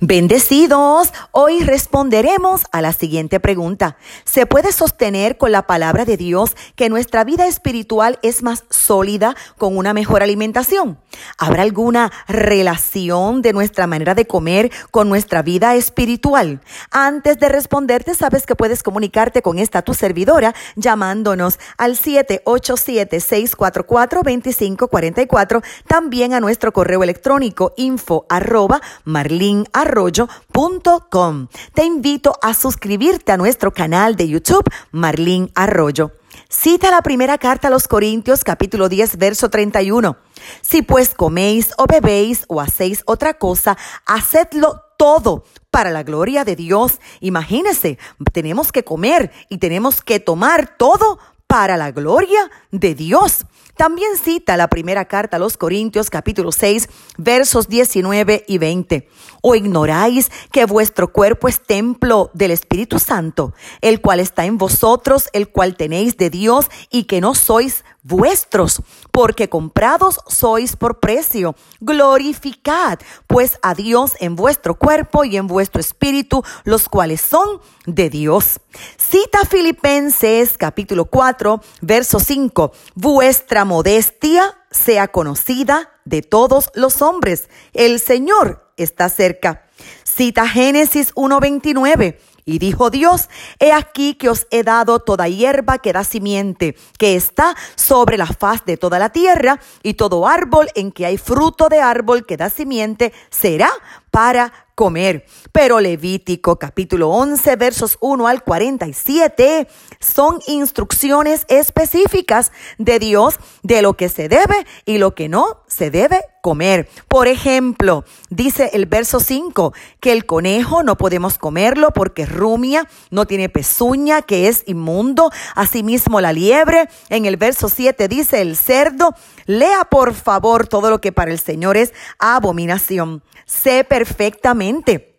Bendecidos, hoy responderemos a la siguiente pregunta. ¿Se puede sostener con la palabra de Dios que nuestra vida espiritual es más sólida con una mejor alimentación? ¿Habrá alguna relación de nuestra manera de comer con nuestra vida espiritual? Antes de responderte, sabes que puedes comunicarte con esta tu servidora llamándonos al 787-644-2544, también a nuestro correo electrónico info arroba marlin arroyo.com. Te invito a suscribirte a nuestro canal de YouTube Marlín Arroyo. Cita la primera carta a los Corintios capítulo 10 verso 31. Si pues coméis o bebéis o hacéis otra cosa, hacedlo todo para la gloria de Dios. Imagínese, tenemos que comer y tenemos que tomar todo para la gloria de Dios. También cita la primera carta a los Corintios capítulo 6 versos 19 y 20. ¿O ignoráis que vuestro cuerpo es templo del Espíritu Santo, el cual está en vosotros, el cual tenéis de Dios y que no sois vuestros, porque comprados sois por precio. Glorificad pues a Dios en vuestro cuerpo y en vuestro espíritu, los cuales son de Dios. Cita Filipenses capítulo 4, verso 5. Vuestra modestia sea conocida de todos los hombres. El Señor está cerca. Cita Génesis 1.29. Y dijo Dios, he aquí que os he dado toda hierba que da simiente, que está sobre la faz de toda la tierra, y todo árbol en que hay fruto de árbol que da simiente será para comer. Pero Levítico capítulo 11 versos 1 al 47 son instrucciones específicas de Dios de lo que se debe y lo que no se debe comer. Por ejemplo, dice el verso 5 que el conejo no podemos comerlo porque rumia, no tiene pezuña, que es inmundo. Asimismo la liebre. En el verso 7 dice el cerdo. Lea por favor todo lo que para el Señor es abominación. Sé perfectamente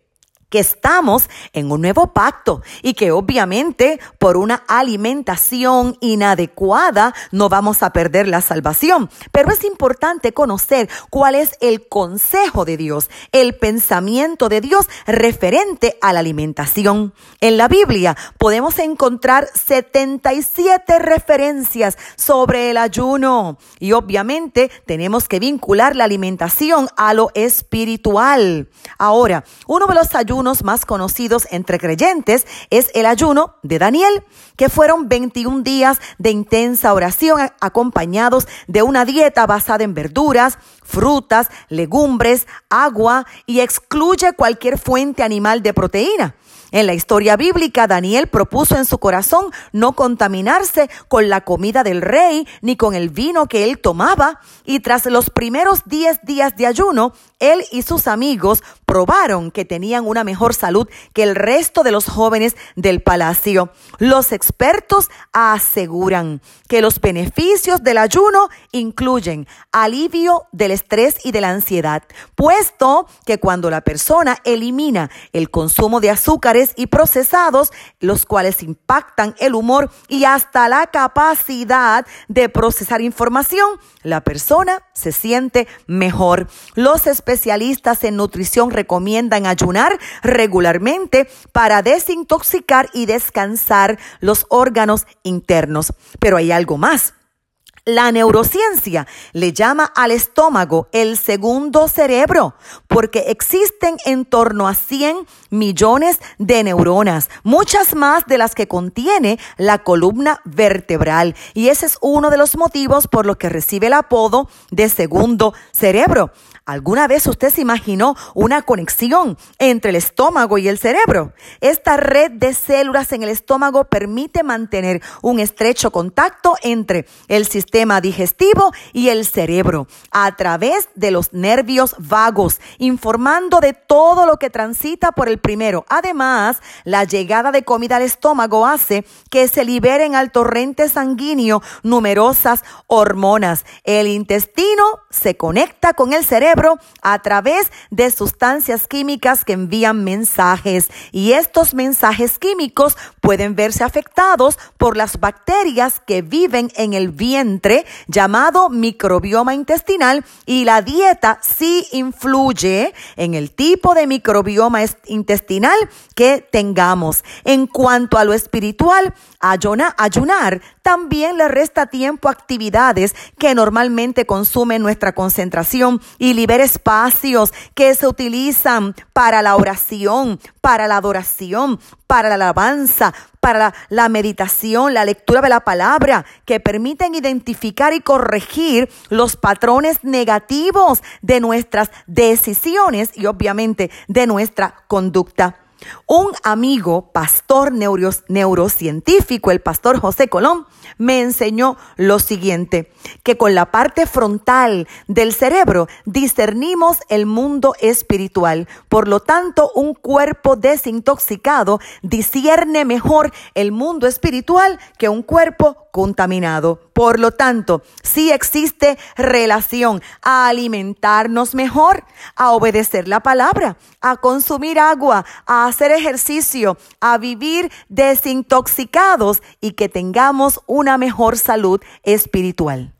que estamos en un nuevo pacto y que obviamente por una alimentación inadecuada no vamos a perder la salvación. Pero es importante conocer cuál es el consejo de Dios, el pensamiento de Dios referente a la alimentación. En la Biblia podemos encontrar 77 referencias sobre el ayuno y obviamente tenemos que vincular la alimentación a lo espiritual. Ahora, uno de los ayunos más conocidos entre creyentes es el ayuno de Daniel, que fueron 21 días de intensa oración acompañados de una dieta basada en verduras, frutas, legumbres, agua y excluye cualquier fuente animal de proteína. En la historia bíblica, Daniel propuso en su corazón no contaminarse con la comida del rey ni con el vino que él tomaba, y tras los primeros 10 días de ayuno, él y sus amigos probaron que tenían una mejor salud que el resto de los jóvenes del palacio. Los expertos aseguran que los beneficios del ayuno incluyen alivio del estrés y de la ansiedad, puesto que cuando la persona elimina el consumo de azúcares y procesados, los cuales impactan el humor y hasta la capacidad de procesar información, la persona se siente mejor. Los especialistas en nutrición recomiendan ayunar regularmente para desintoxicar y descansar los órganos internos. Pero hay algo más. La neurociencia le llama al estómago el segundo cerebro porque existen en torno a 100 millones de neuronas, muchas más de las que contiene la columna vertebral. Y ese es uno de los motivos por los que recibe el apodo de segundo cerebro. ¿Alguna vez usted se imaginó una conexión entre el estómago y el cerebro? Esta red de células en el estómago permite mantener un estrecho contacto entre el sistema digestivo y el cerebro a través de los nervios vagos, informando de todo lo que transita por el primero. Además, la llegada de comida al estómago hace que se liberen al torrente sanguíneo numerosas hormonas. El intestino se conecta con el cerebro a través de sustancias químicas que envían mensajes y estos mensajes químicos pueden verse afectados por las bacterias que viven en el vientre llamado microbioma intestinal y la dieta sí influye en el tipo de microbioma intestinal que tengamos. En cuanto a lo espiritual, ayunar también le resta tiempo a actividades que normalmente consumen nuestra concentración y libera espacios que se utilizan para la oración, para la adoración, para la alabanza, para la, la, meditación, la lectura de la palabra, que permiten identificar y corregir los patrones negativos de nuestras decisiones y obviamente de nuestra conducta. Un amigo, pastor neurocientífico, el pastor José Colón, me enseñó lo siguiente, que con la parte frontal del cerebro discernimos el mundo espiritual. Por lo tanto, un cuerpo desintoxicado discierne mejor el mundo espiritual que un cuerpo contaminado. Por lo tanto, si existe relación a alimentarnos mejor, a obedecer la palabra, a consumir agua, hacer ejercicio, a vivir desintoxicados y que tengamos una mejor salud espiritual.